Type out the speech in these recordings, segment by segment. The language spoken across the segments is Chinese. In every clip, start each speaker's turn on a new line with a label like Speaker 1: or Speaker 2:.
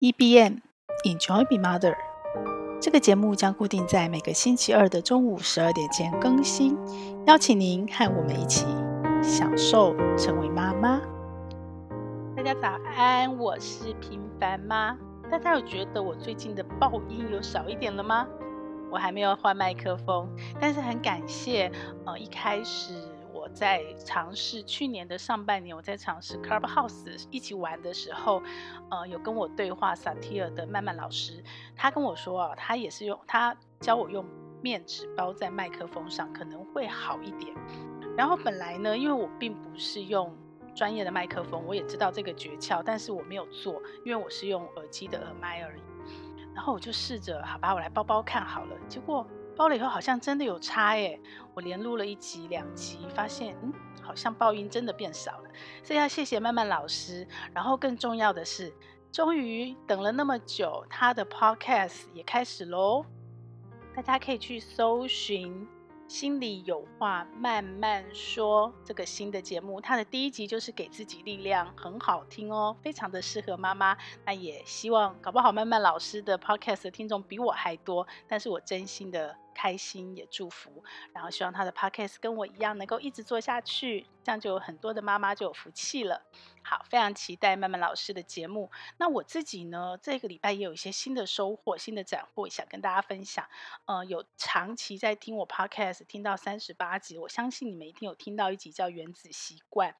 Speaker 1: EBM Enjoy Be Mother，这个节目将固定在每个星期二的中午十二点前更新，邀请您和我们一起享受成为妈妈。大家早安，我是平凡妈。大家有觉得我最近的爆音有少一点了吗？我还没有换麦克风，但是很感谢，呃，一开始。在尝试去年的上半年，我在尝试 Clubhouse 一起玩的时候，呃，有跟我对话萨提尔的曼曼老师，他跟我说啊，他也是用他教我用面纸包在麦克风上，可能会好一点。然后本来呢，因为我并不是用专业的麦克风，我也知道这个诀窍，但是我没有做，因为我是用耳机的耳麦而已。然后我就试着，好吧，我来包包看好了，结果。包了以后好像真的有差耶！我连录了一集、两集，发现嗯，好像爆音真的变少了。所以要谢谢曼曼老师。然后更重要的是，终于等了那么久，他的 Podcast 也开始喽。大家可以去搜寻。心里有话慢慢说，这个新的节目，它的第一集就是给自己力量，很好听哦，非常的适合妈妈。那也希望搞不好曼曼老师的 podcast 的听众比我还多，但是我真心的开心也祝福，然后希望他的 podcast 跟我一样能够一直做下去，这样就有很多的妈妈就有福气了。好，非常期待曼曼老师的节目。那我自己呢，这个礼拜也有一些新的收获、新的斩获，想跟大家分享。呃，有长期在听我 podcast，听到三十八集，我相信你们一定有听到一集叫《原子习惯》。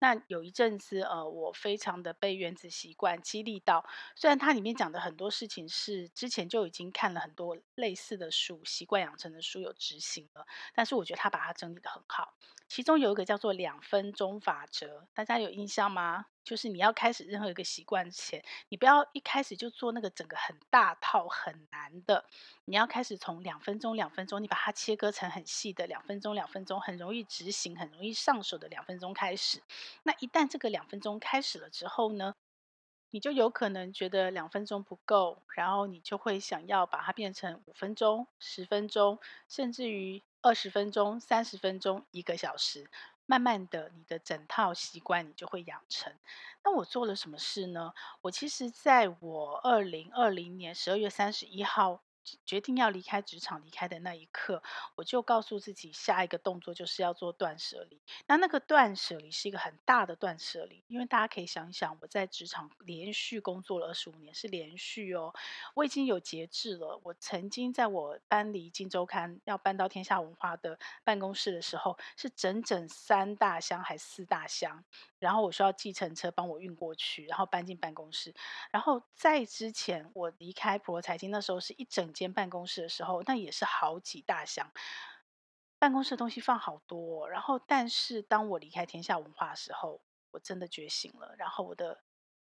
Speaker 1: 那有一阵子，呃，我非常的被《原子习惯》激励到。虽然它里面讲的很多事情是之前就已经看了很多类似的书、习惯养成的书有执行了，但是我觉得他把它整理得很好。其中有一个叫做两分钟法则，大家有印象吗？就是你要开始任何一个习惯前，你不要一开始就做那个整个很大套很难的，你要开始从两分钟、两分钟，你把它切割成很细的两分钟、两分钟，很容易执行、很容易上手的两分钟开始。那一旦这个两分钟开始了之后呢，你就有可能觉得两分钟不够，然后你就会想要把它变成五分钟、十分钟，甚至于。二十分钟、三十分钟、一个小时，慢慢的，你的整套习惯你就会养成。那我做了什么事呢？我其实在我二零二零年十二月三十一号。决定要离开职场，离开的那一刻，我就告诉自己，下一个动作就是要做断舍离。那那个断舍离是一个很大的断舍离，因为大家可以想一想，我在职场连续工作了二十五年，是连续哦，我已经有节制了。我曾经在我搬离《金周刊》要搬到天下文化的办公室的时候，是整整三大箱还四大箱，然后我需要计程车帮我运过去，然后搬进办公室。然后在之前我离开普罗财经那时候，是一整。间办公室的时候，那也是好几大箱，办公室的东西放好多。然后，但是当我离开天下文化的时候，我真的觉醒了。然后我的。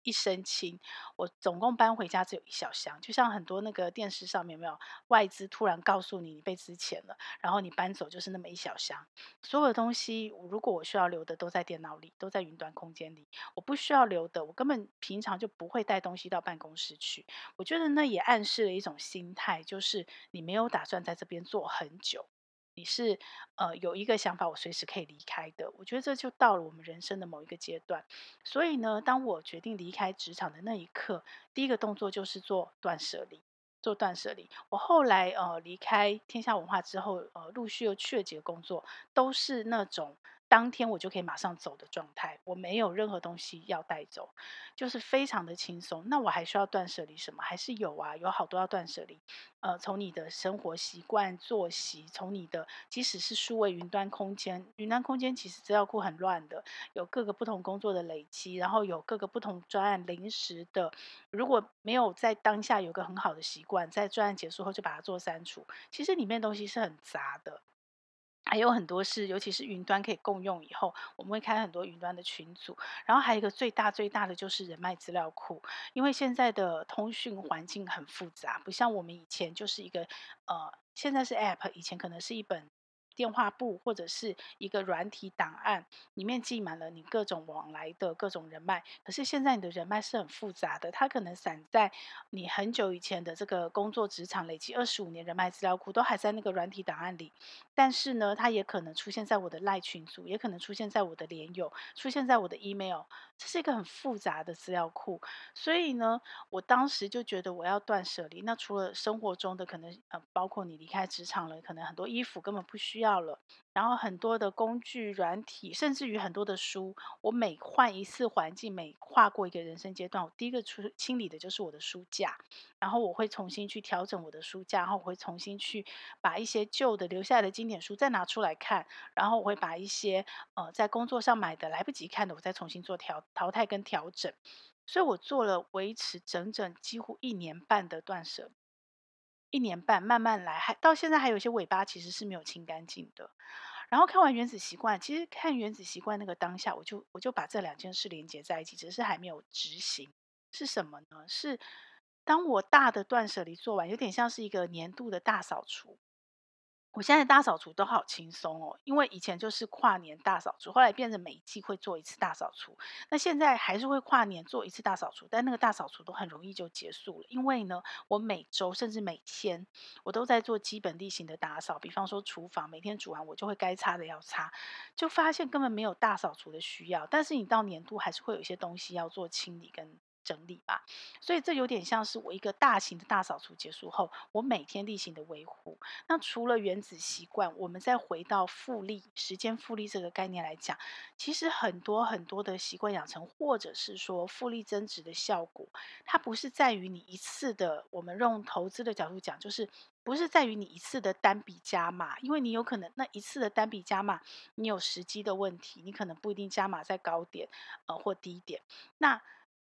Speaker 1: 一身轻，我总共搬回家只有一小箱，就像很多那个电视上面有没有外资突然告诉你你被资遣了，然后你搬走就是那么一小箱，所有的东西如果我需要留的都在电脑里，都在云端空间里，我不需要留的，我根本平常就不会带东西到办公室去。我觉得那也暗示了一种心态，就是你没有打算在这边做很久。你是呃有一个想法，我随时可以离开的。我觉得这就到了我们人生的某一个阶段。所以呢，当我决定离开职场的那一刻，第一个动作就是做断舍离，做断舍离。我后来呃离开天下文化之后，呃陆续又去了几个工作，都是那种。当天我就可以马上走的状态，我没有任何东西要带走，就是非常的轻松。那我还需要断舍离什么？还是有啊，有好多要断舍离。呃，从你的生活习惯、作息，从你的即使是数位云端空间，云端空间其实资料库很乱的，有各个不同工作的累积，然后有各个不同专案临时的。如果没有在当下有个很好的习惯，在专案结束后就把它做删除，其实里面东西是很杂的。还有很多是，尤其是云端可以共用以后，我们会开很多云端的群组。然后还有一个最大最大的就是人脉资料库，因为现在的通讯环境很复杂，不像我们以前就是一个呃，现在是 App，以前可能是一本电话簿或者是一个软体档案，里面记满了你各种往来的各种人脉。可是现在你的人脉是很复杂的，它可能散在你很久以前的这个工作职场累积二十五年人脉资料库，都还在那个软体档案里。但是呢，它也可能出现在我的赖群组，也可能出现在我的连友，出现在我的 email。这是一个很复杂的资料库。所以呢，我当时就觉得我要断舍离。那除了生活中的可能，呃，包括你离开职场了，可能很多衣服根本不需要。要了，然后很多的工具、软体，甚至于很多的书，我每换一次环境，每跨过一个人生阶段，我第一个出清理的就是我的书架，然后我会重新去调整我的书架，然后我会重新去把一些旧的留下来的经典书再拿出来看，然后我会把一些呃在工作上买的来不及看的，我再重新做调淘汰跟调整，所以我做了维持整整几乎一年半的断舍。一年半慢慢来，还到现在还有一些尾巴其实是没有清干净的。然后看完《原子习惯》，其实看《原子习惯》那个当下，我就我就把这两件事连接在一起，只是还没有执行。是什么呢？是当我大的断舍离做完，有点像是一个年度的大扫除。我现在大扫除都好轻松哦，因为以前就是跨年大扫除，后来变成每一季会做一次大扫除。那现在还是会跨年做一次大扫除，但那个大扫除都很容易就结束了，因为呢，我每周甚至每天我都在做基本例行的打扫，比方说厨房每天煮完我就会该擦的要擦，就发现根本没有大扫除的需要。但是你到年度还是会有一些东西要做清理跟。整理吧，所以这有点像是我一个大型的大扫除结束后，我每天例行的维护。那除了原子习惯，我们再回到复利、时间复利这个概念来讲，其实很多很多的习惯养成，或者是说复利增值的效果，它不是在于你一次的，我们用投资的角度讲，就是不是在于你一次的单笔加码，因为你有可能那一次的单笔加码，你有时机的问题，你可能不一定加码在高点，呃或低点，那。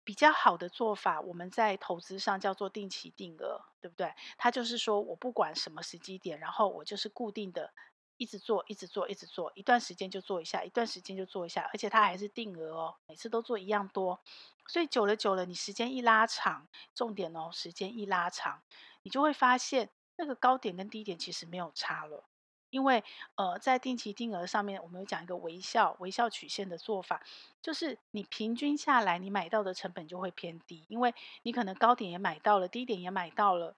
Speaker 1: 比较好的做法，我们在投资上叫做定期定额，对不对？它就是说我不管什么时机点，然后我就是固定的，一直做，一直做，一直做，一段时间就做一下，一段时间就做一下，而且它还是定额哦，每次都做一样多，所以久了久了，你时间一拉长，重点哦，时间一拉长，你就会发现那个高点跟低点其实没有差了。因为，呃，在定期定额上面，我们有讲一个微笑微笑曲线的做法，就是你平均下来，你买到的成本就会偏低，因为你可能高点也买到了，低点也买到了，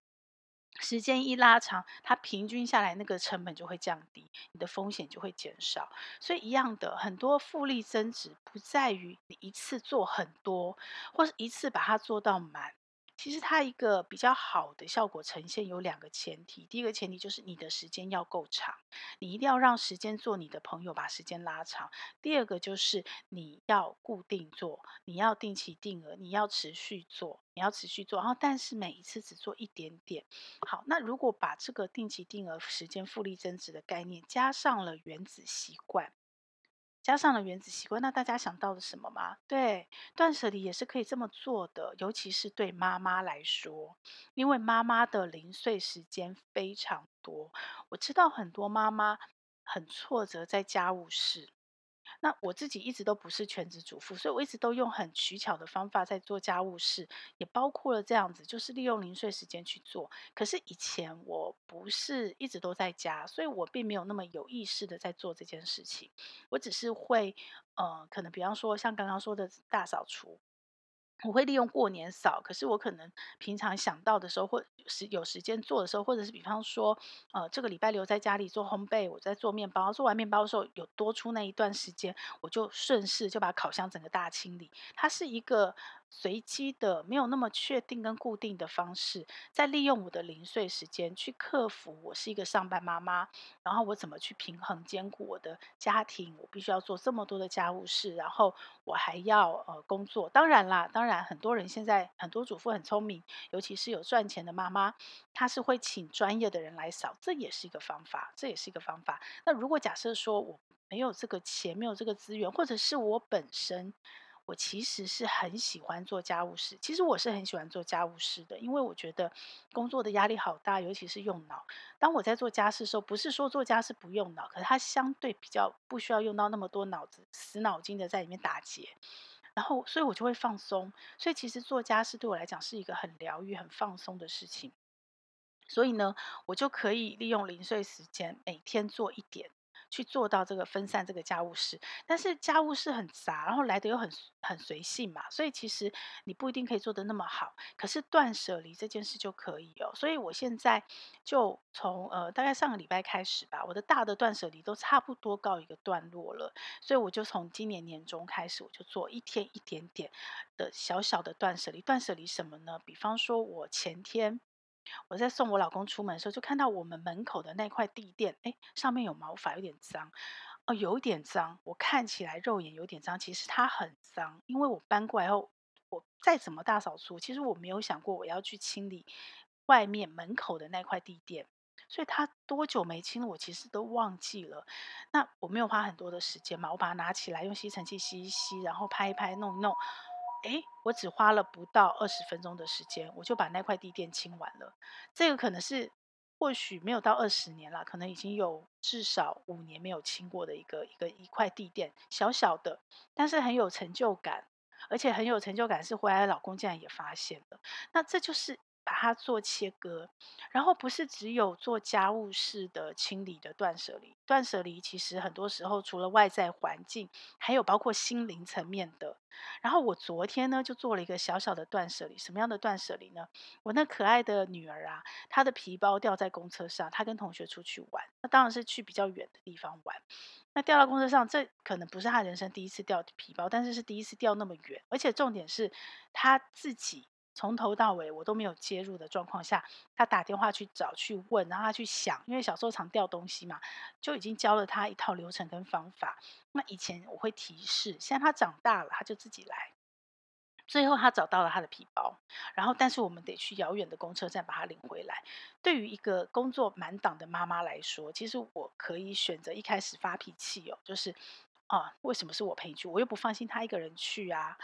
Speaker 1: 时间一拉长，它平均下来那个成本就会降低，你的风险就会减少。所以一样的，很多复利增值不在于你一次做很多，或是一次把它做到满。其实它一个比较好的效果呈现有两个前提，第一个前提就是你的时间要够长，你一定要让时间做你的朋友，把时间拉长。第二个就是你要固定做，你要定期定额，你要持续做，你要持续做，然后但是每一次只做一点点。好，那如果把这个定期定额时间复利增值的概念加上了原子习惯。加上了原子习惯，那大家想到了什么吗？对，断舍离也是可以这么做的，尤其是对妈妈来说，因为妈妈的零碎时间非常多。我知道很多妈妈很挫折在家务事。那我自己一直都不是全职主妇，所以我一直都用很取巧的方法在做家务事，也包括了这样子，就是利用零碎时间去做。可是以前我不是一直都在家，所以我并没有那么有意识的在做这件事情。我只是会，呃，可能比方说像刚刚说的大扫除。我会利用过年扫，可是我可能平常想到的时候，或是有时间做的时候，或者是比方说，呃，这个礼拜留在家里做烘焙，我在做面包，做完面包的时候有多出那一段时间，我就顺势就把烤箱整个大清理。它是一个。随机的，没有那么确定跟固定的方式，在利用我的零碎时间去克服。我是一个上班妈妈，然后我怎么去平衡兼顾我的家庭？我必须要做这么多的家务事，然后我还要呃工作。当然啦，当然很多人现在很多主妇很聪明，尤其是有赚钱的妈妈，她是会请专业的人来扫，这也是一个方法，这也是一个方法。那如果假设说我没有这个钱，没有这个资源，或者是我本身。我其实是很喜欢做家务事，其实我是很喜欢做家务事的，因为我觉得工作的压力好大，尤其是用脑。当我在做家事的时候，不是说做家事不用脑，可是它相对比较不需要用到那么多脑子，死脑筋的在里面打结，然后所以我就会放松。所以其实做家事对我来讲是一个很疗愈、很放松的事情。所以呢，我就可以利用零碎时间，每天做一点。去做到这个分散这个家务事，但是家务事很杂，然后来的又很很随性嘛，所以其实你不一定可以做得那么好。可是断舍离这件事就可以哦，所以我现在就从呃大概上个礼拜开始吧，我的大的断舍离都差不多告一个段落了，所以我就从今年年中开始，我就做一天一点点的小小的断舍离。断舍离什么呢？比方说我前天。我在送我老公出门的时候，就看到我们门口的那块地垫，哎，上面有毛发，有点脏，哦，有点脏。我看起来肉眼有点脏，其实它很脏，因为我搬过来后，我再怎么大扫除，其实我没有想过我要去清理外面门口的那块地垫，所以它多久没清，我其实都忘记了。那我没有花很多的时间嘛，我把它拿起来用吸尘器吸一吸，然后拍一拍，弄一弄。诶，我只花了不到二十分钟的时间，我就把那块地垫清完了。这个可能是或许没有到二十年了，可能已经有至少五年没有清过的一个一个一块地垫，小小的，但是很有成就感，而且很有成就感是回来的老公竟然也发现了。那这就是。把它做切割，然后不是只有做家务式的清理的断舍离，断舍离其实很多时候除了外在环境，还有包括心灵层面的。然后我昨天呢就做了一个小小的断舍离，什么样的断舍离呢？我那可爱的女儿啊，她的皮包掉在公车上，她跟同学出去玩，那当然是去比较远的地方玩。那掉到公车上，这可能不是她人生第一次掉皮包，但是是第一次掉那么远，而且重点是她自己。从头到尾我都没有介入的状况下，他打电话去找去问，然后他去想，因为小时候常掉东西嘛，就已经教了他一套流程跟方法。那以前我会提示，现在他长大了，他就自己来。最后他找到了他的皮包，然后但是我们得去遥远的公车站把他领回来。对于一个工作满档的妈妈来说，其实我可以选择一开始发脾气哦，就是啊，为什么是我陪你去？我又不放心他一个人去啊。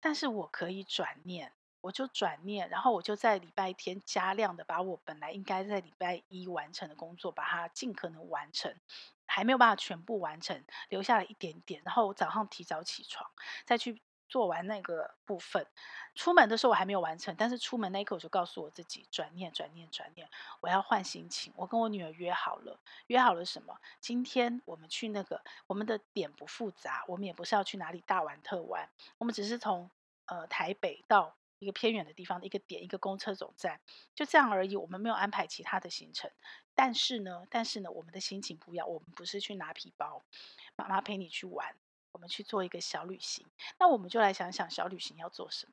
Speaker 1: 但是我可以转念。我就转念，然后我就在礼拜天加量的把我本来应该在礼拜一完成的工作，把它尽可能完成，还没有办法全部完成，留下了一点点。然后我早上提早起床，再去做完那个部分。出门的时候我还没有完成，但是出门那一刻我就告诉我自己：转念，转念，转念，我要换心情。我跟我女儿约好了，约好了什么？今天我们去那个，我们的点不复杂，我们也不是要去哪里大玩特玩，我们只是从呃台北到。一个偏远的地方的一个点，一个公车总站，就这样而已。我们没有安排其他的行程，但是呢，但是呢，我们的心情不一样。我们不是去拿皮包，妈妈陪你去玩，我们去做一个小旅行。那我们就来想想小旅行要做什么。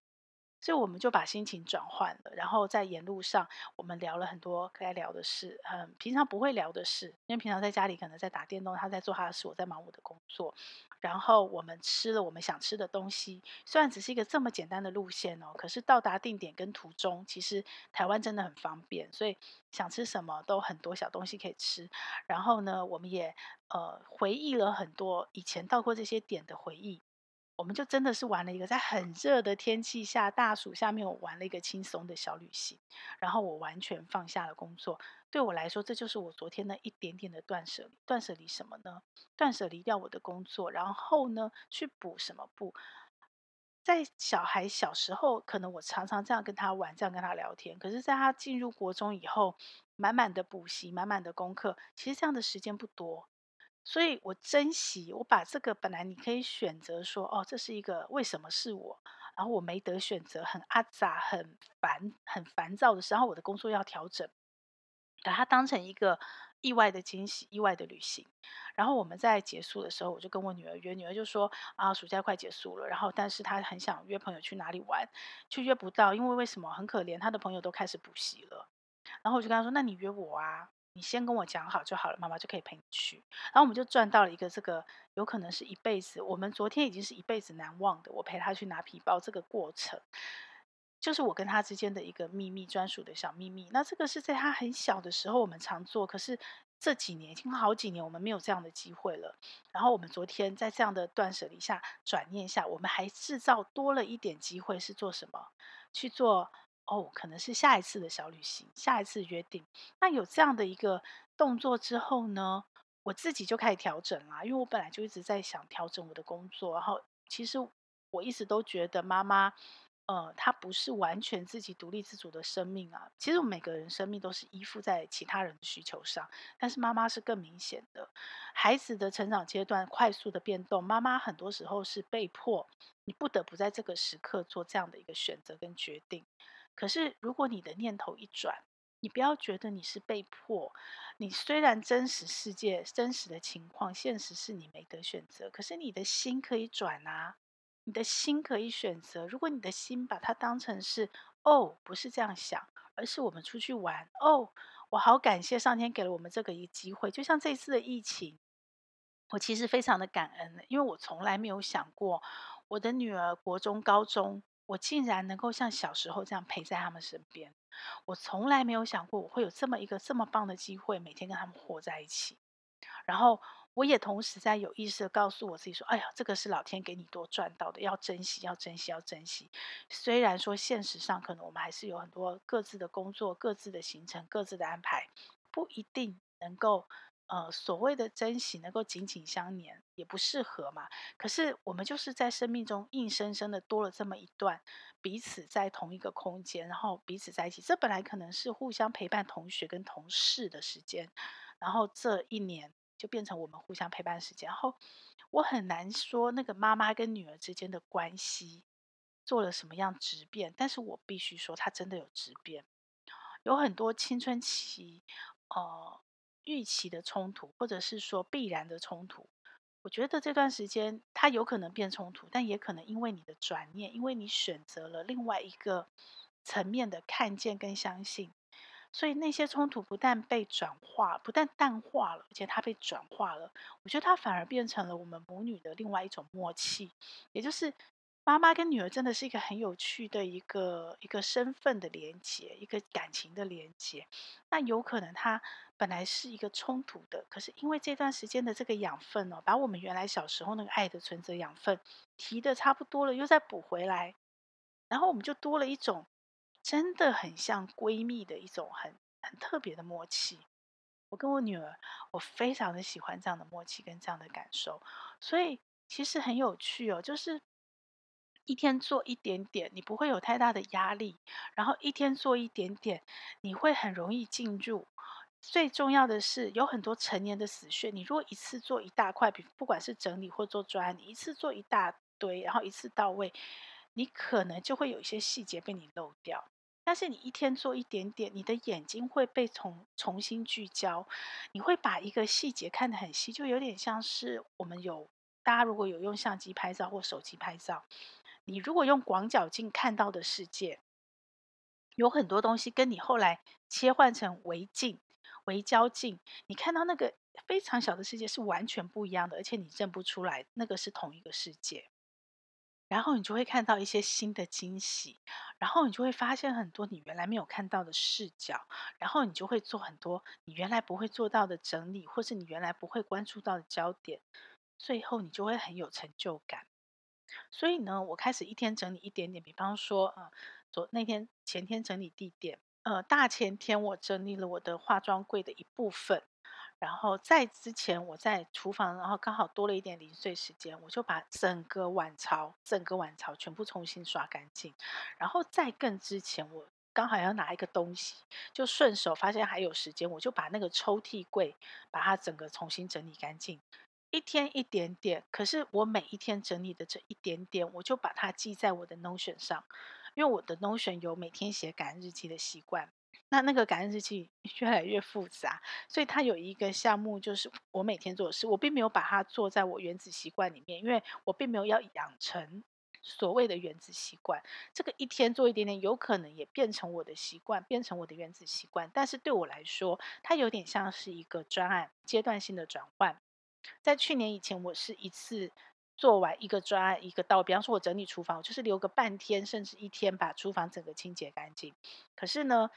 Speaker 1: 所以我们就把心情转换了，然后在沿路上，我们聊了很多该聊的事，嗯，平常不会聊的事，因为平常在家里可能在打电动，他在做他的事，我在忙我的工作。然后我们吃了我们想吃的东西，虽然只是一个这么简单的路线哦，可是到达定点跟途中，其实台湾真的很方便，所以想吃什么都很多小东西可以吃。然后呢，我们也呃回忆了很多以前到过这些点的回忆。我们就真的是玩了一个在很热的天气下，大暑下面，我玩了一个轻松的小旅行，然后我完全放下了工作。对我来说，这就是我昨天的一点点的断舍离。断舍离什么呢？断舍离掉我的工作，然后呢，去补什么补？在小孩小时候，可能我常常这样跟他玩，这样跟他聊天。可是，在他进入国中以后，满满的补习，满满的功课，其实这样的时间不多。所以我珍惜，我把这个本来你可以选择说，哦，这是一个为什么是我，然后我没得选择，很阿杂，很烦，很烦躁的时候，我的工作要调整，把它当成一个意外的惊喜，意外的旅行。然后我们在结束的时候，我就跟我女儿约，女儿就说啊，暑假快结束了，然后但是她很想约朋友去哪里玩，却约不到，因为为什么？很可怜，她的朋友都开始补习了。然后我就跟她说，那你约我啊。你先跟我讲好就好了，妈妈就可以陪你去。然后我们就赚到了一个这个有可能是一辈子，我们昨天已经是一辈子难忘的。我陪他去拿皮包这个过程，就是我跟他之间的一个秘密，专属的小秘密。那这个是在他很小的时候我们常做，可是这几年已经好几年我们没有这样的机会了。然后我们昨天在这样的断舍离下转念下，我们还制造多了一点机会，是做什么？去做。哦，可能是下一次的小旅行，下一次约定。那有这样的一个动作之后呢，我自己就开始调整啦。因为我本来就一直在想调整我的工作，然后其实我一直都觉得妈妈呃，他不是完全自己独立自主的生命啊。其实我们每个人生命都是依附在其他人的需求上，但是妈妈是更明显的。孩子的成长阶段快速的变动，妈妈很多时候是被迫，你不得不在这个时刻做这样的一个选择跟决定。可是如果你的念头一转，你不要觉得你是被迫。你虽然真实世界真实的情况，现实是你没得选择，可是你的心可以转啊。你的心可以选择，如果你的心把它当成是哦，不是这样想，而是我们出去玩哦，我好感谢上天给了我们这个一个机会。就像这次的疫情，我其实非常的感恩，因为我从来没有想过我的女儿国中、高中，我竟然能够像小时候这样陪在他们身边。我从来没有想过我会有这么一个这么棒的机会，每天跟他们活在一起，然后。我也同时在有意识地告诉我自己说：“哎呀，这个是老天给你多赚到的，要珍惜，要珍惜，要珍惜。”虽然说现实上可能我们还是有很多各自的工作、各自的行程、各自的安排，不一定能够呃所谓的珍惜能够紧紧相连，也不适合嘛。可是我们就是在生命中硬生生的多了这么一段彼此在同一个空间，然后彼此在一起。这本来可能是互相陪伴同学跟同事的时间，然后这一年。就变成我们互相陪伴时间，然后我很难说那个妈妈跟女儿之间的关系做了什么样质变，但是我必须说，它真的有质变，有很多青春期呃预期的冲突，或者是说必然的冲突。我觉得这段时间它有可能变冲突，但也可能因为你的转念，因为你选择了另外一个层面的看见跟相信。所以那些冲突不但被转化，不但淡化了，而且它被转化了。我觉得它反而变成了我们母女的另外一种默契，也就是妈妈跟女儿真的是一个很有趣的一个一个身份的连接，一个感情的连接。那有可能她本来是一个冲突的，可是因为这段时间的这个养分哦，把我们原来小时候那个爱的存折养分提的差不多了，又再补回来，然后我们就多了一种。真的很像闺蜜的一种很很特别的默契。我跟我女儿，我非常的喜欢这样的默契跟这样的感受，所以其实很有趣哦。就是一天做一点点，你不会有太大的压力；然后一天做一点点，你会很容易进入。最重要的是，有很多成年的死穴，你如果一次做一大块，比不管是整理或做专案，你一次做一大堆，然后一次到位。你可能就会有一些细节被你漏掉，但是你一天做一点点，你的眼睛会被重重新聚焦，你会把一个细节看得很细，就有点像是我们有大家如果有用相机拍照或手机拍照，你如果用广角镜看到的世界，有很多东西跟你后来切换成微镜、微焦镜，你看到那个非常小的世界是完全不一样的，而且你认不出来那个是同一个世界。然后你就会看到一些新的惊喜，然后你就会发现很多你原来没有看到的视角，然后你就会做很多你原来不会做到的整理，或是你原来不会关注到的焦点，最后你就会很有成就感。所以呢，我开始一天整理一点点，比方说，呃，昨那天前天整理地垫，呃，大前天我整理了我的化妆柜的一部分。然后在之前，我在厨房，然后刚好多了一点零碎时间，我就把整个碗槽、整个碗槽全部重新刷干净。然后在更之前，我刚好要拿一个东西，就顺手发现还有时间，我就把那个抽屉柜把它整个重新整理干净。一天一点点，可是我每一天整理的这一点点，我就把它记在我的 Notion 上，因为我的 Notion 有每天写感恩日记的习惯。那那个感恩日记 越来越复杂，所以它有一个项目，就是我每天做的事，我并没有把它做在我原子习惯里面，因为我并没有要养成所谓的原子习惯。这个一天做一点点，有可能也变成我的习惯，变成我的原子习惯。但是对我来说，它有点像是一个专案，阶段性的转换。在去年以前，我是一次做完一个专案，一个到，比方说我整理厨房，我就是留个半天甚至一天，把厨房整个清洁干净。可是呢，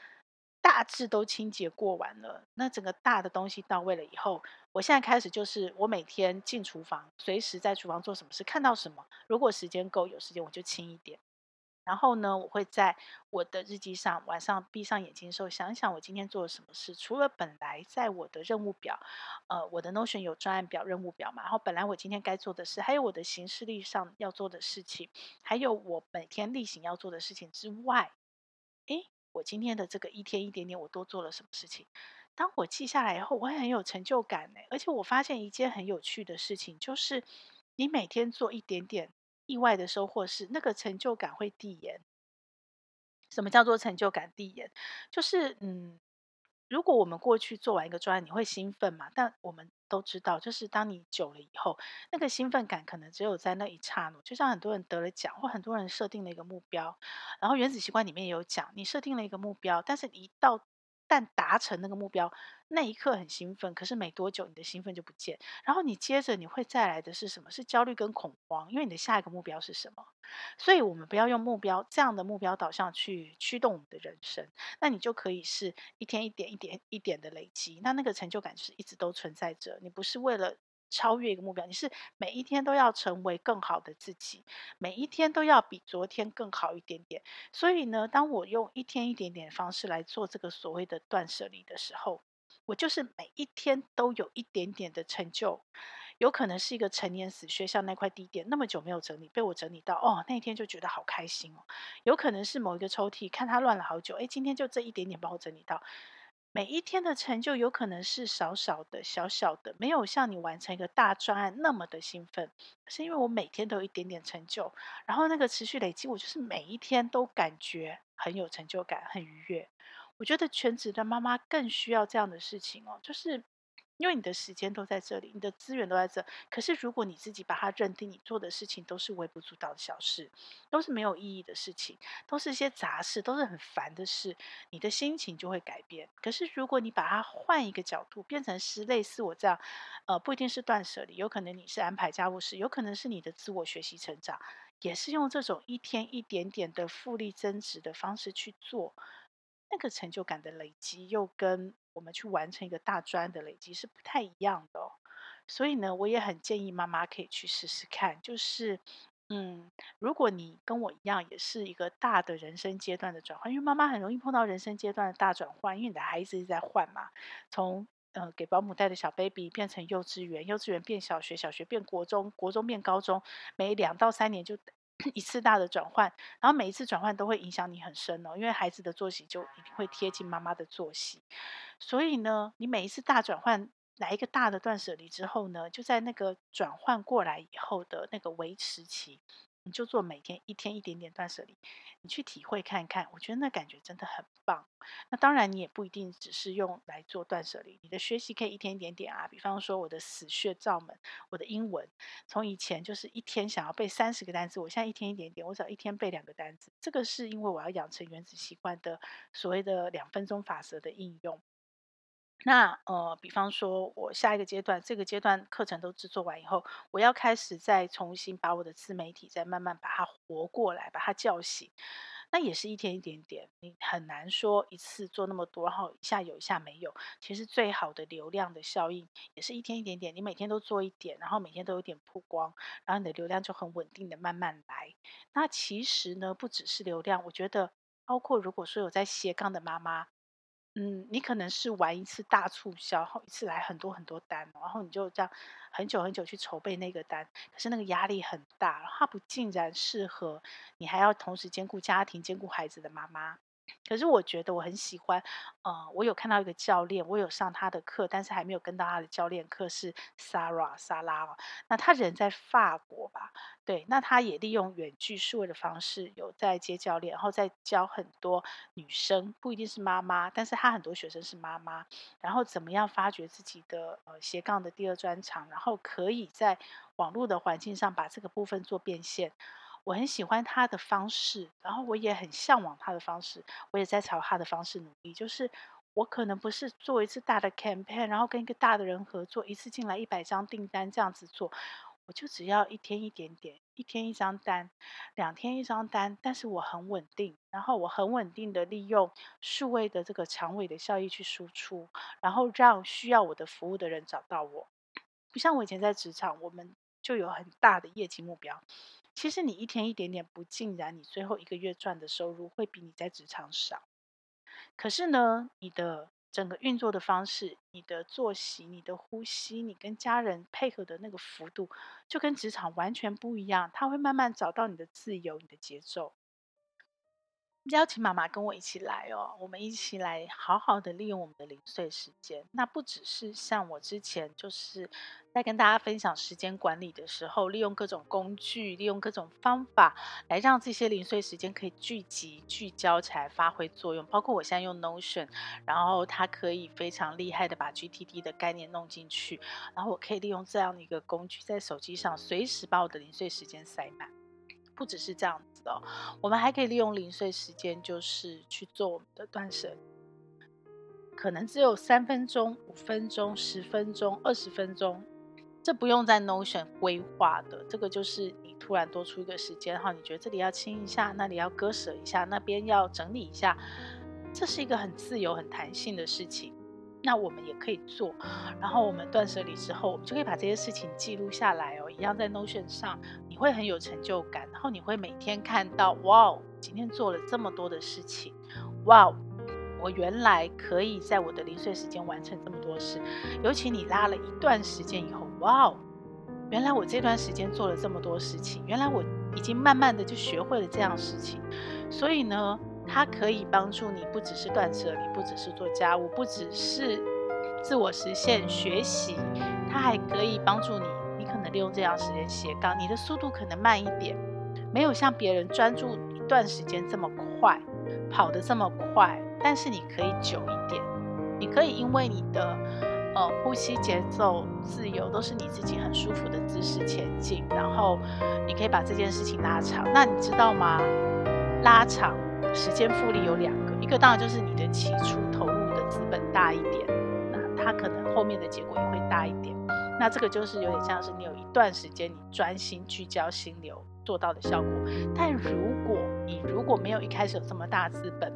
Speaker 1: 大致都清洁过完了，那整个大的东西到位了以后，我现在开始就是我每天进厨房，随时在厨房做什么事，看到什么，如果时间够有时间我就清一点，然后呢，我会在我的日记上，晚上闭上眼睛的时候，想想我今天做了什么事。除了本来在我的任务表，呃，我的 Notion 有专案表、任务表嘛，然后本来我今天该做的事，还有我的行事历上要做的事情，还有我每天例行要做的事情之外，诶，我今天的这个一天一点点，我都做了什么事情？当我记下来以后，我会很有成就感呢。而且我发现一件很有趣的事情，就是你每天做一点点。意外的收获是，那个成就感会递延。什么叫做成就感递延？就是，嗯，如果我们过去做完一个专案，你会兴奋嘛？但我们都知道，就是当你久了以后，那个兴奋感可能只有在那一刹那。就像很多人得了奖，或很多人设定了一个目标，然后原子习惯里面也有讲，你设定了一个目标，但是一到但达成那个目标。那一刻很兴奋，可是没多久你的兴奋就不见，然后你接着你会再来的是什么？是焦虑跟恐慌，因为你的下一个目标是什么？所以我们不要用目标这样的目标导向去驱动我们的人生，那你就可以是一天一点一点一点的累积，那那个成就感是一直都存在着。你不是为了超越一个目标，你是每一天都要成为更好的自己，每一天都要比昨天更好一点点。所以呢，当我用一天一点点的方式来做这个所谓的断舍离的时候，我就是每一天都有一点点的成就，有可能是一个陈年死穴，像那块地垫那么久没有整理，被我整理到哦，那一天就觉得好开心哦。有可能是某一个抽屉，看它乱了好久，诶，今天就这一点点帮我整理到。每一天的成就有可能是少少的、小小的，没有像你完成一个大专案那么的兴奋，是因为我每天都有一点点成就，然后那个持续累积，我就是每一天都感觉很有成就感，很愉悦。我觉得全职的妈妈更需要这样的事情哦，就是因为你的时间都在这里，你的资源都在这。可是如果你自己把它认定，你做的事情都是微不足道的小事，都是没有意义的事情，都是一些杂事，都是很烦的事，你的心情就会改变。可是如果你把它换一个角度，变成是类似我这样，呃，不一定是断舍离，有可能你是安排家务事，有可能是你的自我学习成长，也是用这种一天一点点的复利增值的方式去做。那个成就感的累积，又跟我们去完成一个大专的累积是不太一样的哦。所以呢，我也很建议妈妈可以去试试看。就是，嗯，如果你跟我一样，也是一个大的人生阶段的转换，因为妈妈很容易碰到人生阶段的大转换，因为你的孩子一直在换嘛，从呃给保姆带的小 baby 变成幼稚园，幼稚园变小学，小学变国中，国中变高中，每两到三年就。一次大的转换，然后每一次转换都会影响你很深哦，因为孩子的作息就一定会贴近妈妈的作息，所以呢，你每一次大转换来一个大的断舍离之后呢，就在那个转换过来以后的那个维持期。你就做每天一天一点点断舍离，你去体会看看，我觉得那感觉真的很棒。那当然，你也不一定只是用来做断舍离，你的学习可以一天一点点啊。比方说，我的死穴罩门，我的英文，从以前就是一天想要背三十个单词，我现在一天一点点，我只要一天背两个单词。这个是因为我要养成原子习惯的所谓的两分钟法则的应用。那呃，比方说，我下一个阶段，这个阶段课程都制作完以后，我要开始再重新把我的自媒体再慢慢把它活过来，把它叫醒。那也是一天一点点，你很难说一次做那么多，然后一下有，一下没有。其实最好的流量的效应也是一天一点点，你每天都做一点，然后每天都有点曝光，然后你的流量就很稳定的慢慢来。那其实呢，不只是流量，我觉得包括如果说有在斜杠的妈妈。嗯，你可能是玩一次大促销，然后一次来很多很多单，然后你就这样很久很久去筹备那个单，可是那个压力很大，它不竟然适合你还要同时兼顾家庭、兼顾孩子的妈妈。可是我觉得我很喜欢，呃，我有看到一个教练，我有上他的课，但是还没有跟到他的教练课是 Sarah 莎拉嘛。那他人在法国吧？对，那他也利用远距数位的方式有在接教练，然后在教很多女生，不一定是妈妈，但是他很多学生是妈妈，然后怎么样发掘自己的呃斜杠的第二专长，然后可以在网络的环境上把这个部分做变现。我很喜欢他的方式，然后我也很向往他的方式，我也在朝他的方式努力。就是我可能不是做一次大的 campaign，然后跟一个大的人合作，一次进来一百张订单这样子做，我就只要一天一点点，一天一张单，两天一张单，但是我很稳定，然后我很稳定的利用数位的这个长尾的效益去输出，然后让需要我的服务的人找到我，不像我以前在职场，我们。就有很大的业绩目标。其实你一天一点点不尽然，你最后一个月赚的收入会比你在职场少。可是呢，你的整个运作的方式、你的作息、你的呼吸、你跟家人配合的那个幅度，就跟职场完全不一样。他会慢慢找到你的自由、你的节奏。邀请妈妈跟我一起来哦，我们一起来好好的利用我们的零碎时间。那不只是像我之前就是在跟大家分享时间管理的时候，利用各种工具，利用各种方法来让这些零碎时间可以聚集、聚焦起来发挥作用。包括我现在用 Notion，然后它可以非常厉害的把 GTD 的概念弄进去，然后我可以利用这样的一个工具，在手机上随时把我的零碎时间塞满。不只是这样子哦，我们还可以利用零碎时间，就是去做我们的断舍离。可能只有三分钟、五分钟、十分钟、二十分钟，这不用在 Notion 规划的。这个就是你突然多出一个时间哈，你觉得这里要清一下，那里要割舍一下，那边要整理一下，这是一个很自由、很弹性的事情。那我们也可以做，然后我们断舍离之后，我们就可以把这些事情记录下来哦，一样在 Notion 上，你会很有成就感，然后你会每天看到，哇，今天做了这么多的事情，哇，我原来可以在我的零碎时间完成这么多事，尤其你拉了一段时间以后，哇，原来我这段时间做了这么多事情，原来我已经慢慢的就学会了这样事情，所以呢。它可以帮助你，不只是断舍离，不只是做家务，不只是自我实现学习，它还可以帮助你。利用这样时间斜杠，你的速度可能慢一点，没有像别人专注一段时间这么快，跑得这么快，但是你可以久一点。你可以因为你的呃呼吸节奏自由，都是你自己很舒服的姿势前进，然后你可以把这件事情拉长。那你知道吗？拉长。时间复利有两个，一个当然就是你的起初投入的资本大一点，那它可能后面的结果也会大一点。那这个就是有点像是你有一段时间你专心聚焦心流做到的效果。但如果你如果没有一开始有这么大资本，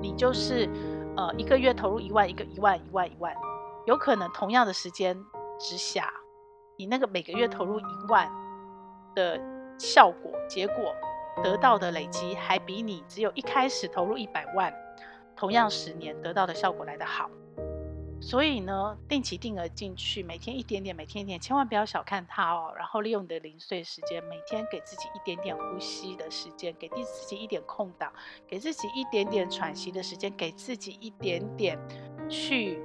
Speaker 1: 你就是呃一个月投入一万，一个一万一万一万，有可能同样的时间之下，你那个每个月投入一万的效果结果。得到的累积还比你只有一开始投入一百万，同样十年得到的效果来得好。所以呢，定期定额进去，每天一点点，每天一点，千万不要小看它哦。然后利用你的零碎时间，每天给自己一点点呼吸的时间，给自己一点空档，给自己一点点喘息的时间，给自己一点点去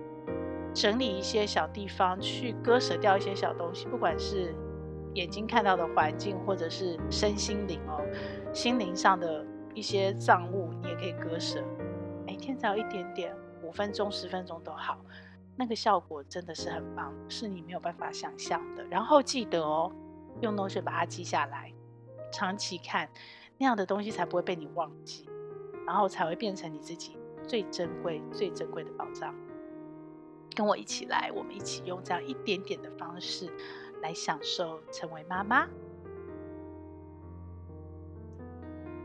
Speaker 1: 整理一些小地方，去割舍掉一些小东西，不管是眼睛看到的环境，或者是身心灵哦。心灵上的一些账务，你也可以割舍。每天只要一点点，五分钟、十分钟都好，那个效果真的是很棒，是你没有办法想象的。然后记得哦，用 note 把它记下来，长期看那样的东西才不会被你忘记，然后才会变成你自己最珍贵、最珍贵的宝藏。跟我一起来，我们一起用这样一点点的方式来享受成为妈妈。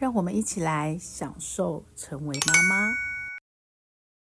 Speaker 1: 让我们一起来享受成为妈妈。